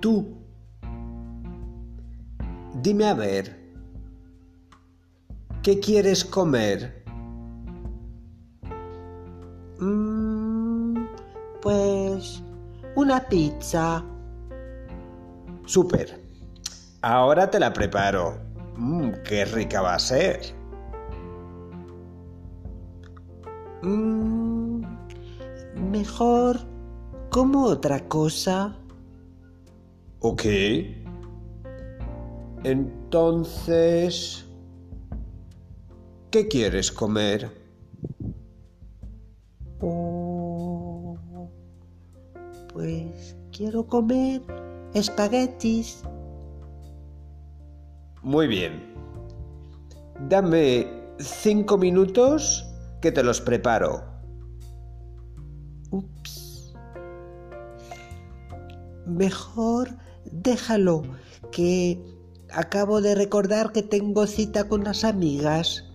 tú? Dime a ver, ¿qué quieres comer? Mm, pues una pizza. Súper. Ahora te la preparo. Mmm, qué rica va a ser. Mm, mejor como otra cosa. Ok. Entonces, ¿qué quieres comer? Oh, pues quiero comer espaguetis. Muy bien. Dame cinco minutos que te los preparo. Ups. Mejor déjalo, que acabo de recordar que tengo cita con las amigas.